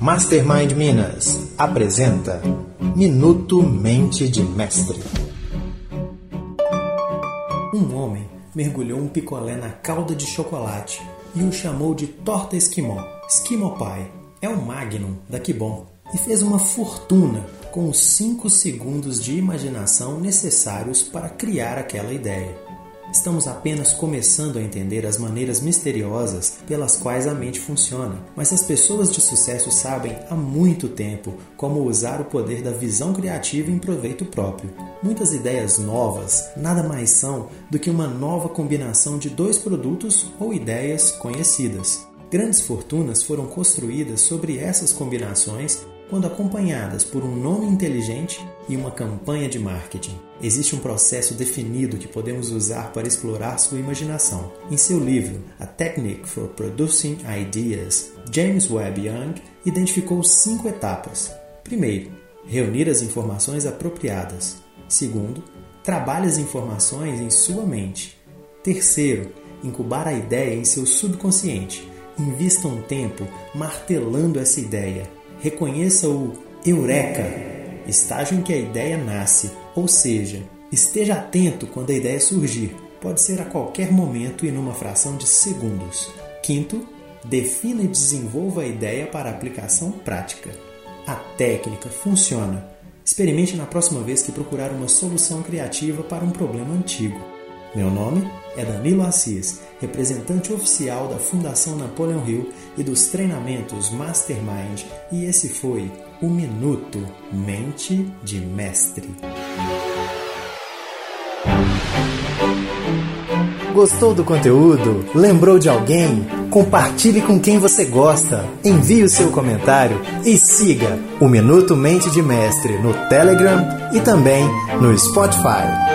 Mastermind Minas apresenta Minuto Mente de Mestre. Um homem mergulhou um picolé na calda de chocolate e o chamou de torta esquimó, esquimó pie. É um magnum da bom e fez uma fortuna com os 5 segundos de imaginação necessários para criar aquela ideia. Estamos apenas começando a entender as maneiras misteriosas pelas quais a mente funciona, mas as pessoas de sucesso sabem há muito tempo como usar o poder da visão criativa em proveito próprio. Muitas ideias novas nada mais são do que uma nova combinação de dois produtos ou ideias conhecidas. Grandes fortunas foram construídas sobre essas combinações quando acompanhadas por um nome inteligente e uma campanha de marketing. Existe um processo definido que podemos usar para explorar sua imaginação. Em seu livro A Technique for Producing Ideas, James Webb Young identificou cinco etapas. Primeiro, reunir as informações apropriadas. Segundo, trabalhe as informações em sua mente. Terceiro, incubar a ideia em seu subconsciente. Invista um tempo martelando essa ideia reconheça o eureka, estágio em que a ideia nasce, ou seja, esteja atento quando a ideia surgir, pode ser a qualquer momento e numa fração de segundos. Quinto, defina e desenvolva a ideia para aplicação prática. A técnica funciona. Experimente na próxima vez que procurar uma solução criativa para um problema antigo. Meu nome é Danilo Assis, representante oficial da Fundação Napoleon Hill e dos treinamentos Mastermind, e esse foi o Minuto Mente de Mestre. Gostou do conteúdo? Lembrou de alguém? Compartilhe com quem você gosta. Envie o seu comentário e siga o Minuto Mente de Mestre no Telegram e também no Spotify.